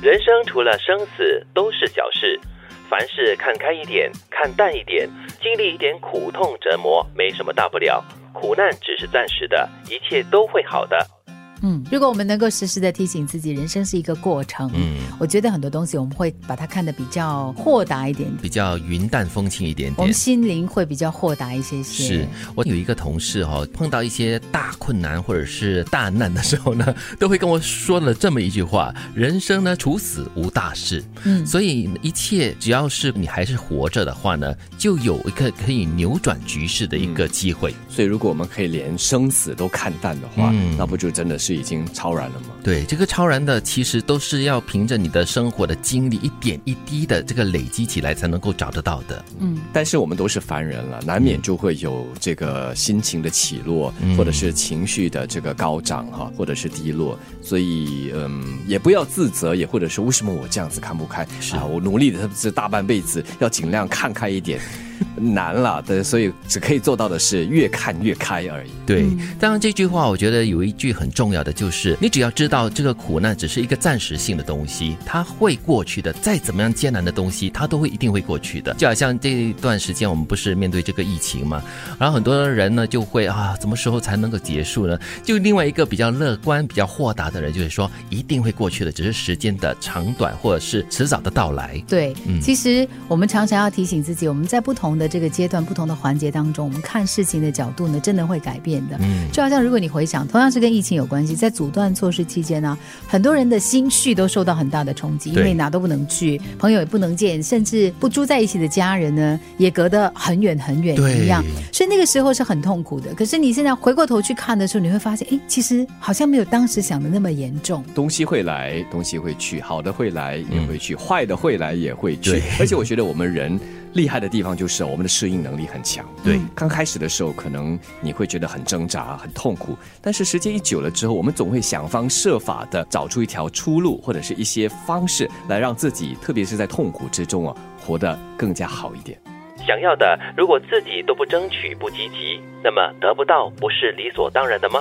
人生除了生死都是小事，凡事看开一点，看淡一点，经历一点苦痛折磨，没什么大不了。苦难只是暂时的，一切都会好的。嗯，如果我们能够时时的提醒自己，人生是一个过程，嗯，我觉得很多东西我们会把它看得比较豁达一点，比较云淡风轻一点点，我们心灵会比较豁达一些些。是我有一个同事哈，碰到一些大困难或者是大难的时候呢，都会跟我说了这么一句话：人生呢，处死无大事。嗯，所以一切只要是你还是活着的话呢，就有一个可以扭转局势的一个机会。所以如果我们可以连生死都看淡的话，那不就真的是。是已经超然了吗？对，这个超然的其实都是要凭着你的生活的经历一点一滴的这个累积起来才能够找得到的。嗯，但是我们都是凡人了，难免就会有这个心情的起落，或者是情绪的这个高涨哈，或者是低落。所以嗯，也不要自责，也或者是为什么我这样子看不开？是啊，我努力的这大半辈子，要尽量看开一点。难了，对，所以只可以做到的是越看越开而已。对，当然这句话我觉得有一句很重要的，就是你只要知道这个苦难只是一个暂时性的东西，它会过去的。再怎么样艰难的东西，它都会一定会过去的。就好像这一段时间我们不是面对这个疫情嘛，然后很多人呢就会啊，什么时候才能够结束呢？就另外一个比较乐观、比较豁达的人就是说，一定会过去的，只是时间的长短或者是迟早的到来。对，其实我们常常要提醒自己，我们在不同。的这个阶段，不同的环节当中，我们看事情的角度呢，真的会改变的。嗯，就好像如果你回想，同样是跟疫情有关系，在阻断措施期间呢，很多人的心绪都受到很大的冲击，因为哪都不能去，朋友也不能见，甚至不住在一起的家人呢，也隔得很远很远一样。所以那个时候是很痛苦的。可是你现在回过头去看的时候，你会发现，哎，其实好像没有当时想的那么严重。东西会来，东西会去，好的会来也会去，坏的会来也会去。而且我觉得我们人。厉害的地方就是我们的适应能力很强。对，刚开始的时候可能你会觉得很挣扎、很痛苦，但是时间一久了之后，我们总会想方设法的找出一条出路，或者是一些方式来让自己，特别是在痛苦之中啊，活得更加好一点。想要的，如果自己都不争取、不积极，那么得不到不是理所当然的吗？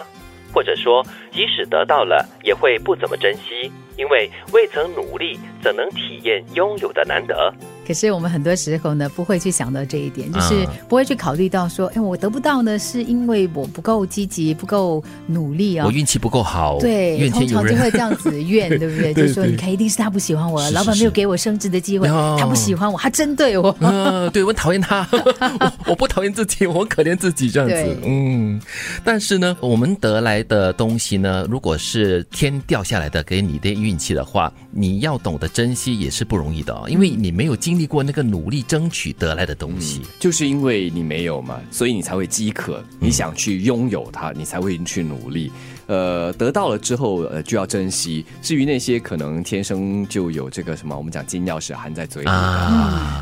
或者说，即使得到了，也会不怎么珍惜，因为未曾努力，怎能体验拥有的难得？可是我们很多时候呢，不会去想到这一点，就是不会去考虑到说，哎，我得不到呢，是因为我不够积极、不够努力啊，我运气不够好。对，通常就会这样子怨，对不对？就说你看，一定是他不喜欢我，老板没有给我升职的机会，他不喜欢我，他针对我。嗯，对我讨厌他，我我不讨厌自己，我可怜自己这样子。嗯，但是呢，我们得来的东西呢，如果是天掉下来的给你的运气的话，你要懂得珍惜也是不容易的，因为你没有经。经历过那个努力争取得来的东西，就是因为你没有嘛，所以你才会饥渴，你想去拥有它，你才会去努力。呃，得到了之后，呃，就要珍惜。至于那些可能天生就有这个什么，我们讲金钥匙含在嘴里的，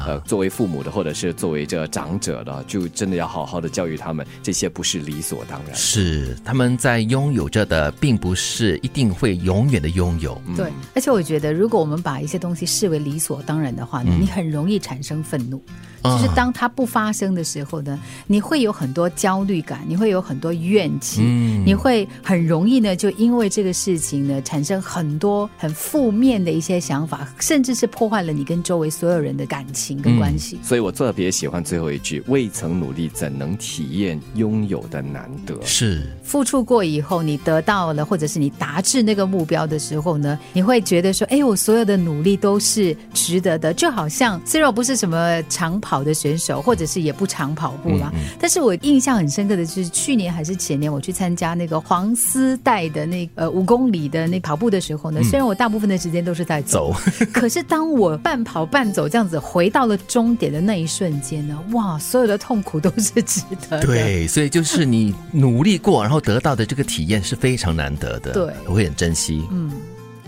呃，作为父母的或者是作为这长者的，就真的要好好的教育他们，这些不是理所当然。是他们在拥有着的，并不是一定会永远的拥有。对，而且我觉得，如果我们把一些东西视为理所当然的话呢，你很容易产生愤怒。就是当它不发生的时候呢，你会有很多焦虑感，你会有很多怨气，你会很容易呢，就因为这个事情呢，产生很多很负面的一些想法，甚至是破坏了你跟周围所有人的感情跟关系。所以我特别喜欢最后一句：“未曾努力，怎能体验拥有的难得？”是付出过以后，你得到了，或者是你达至那个目标的时候呢，你会觉得说：“哎，我所有的努力都是值得的。”就好像虽然我不是什么长跑。的选手，或者是也不长跑步了。但是我印象很深刻的就是去年还是前年，我去参加那个黄丝带的那呃五公里的那跑步的时候呢，虽然我大部分的时间都是在走，可是当我半跑半走这样子回到了终点的那一瞬间呢，哇，所有的痛苦都是值得的。对，所以就是你努力过，然后得到的这个体验是非常难得的。对，我会很珍惜。嗯，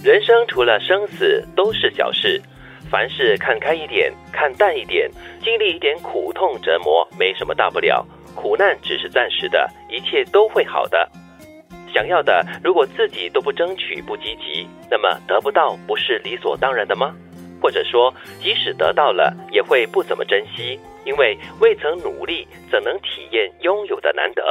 人生除了生死都是小事。凡事看开一点，看淡一点，经历一点苦痛折磨，没什么大不了。苦难只是暂时的，一切都会好的。想要的，如果自己都不争取、不积极，那么得不到不是理所当然的吗？或者说，即使得到了，也会不怎么珍惜，因为未曾努力，怎能体验拥有的难得？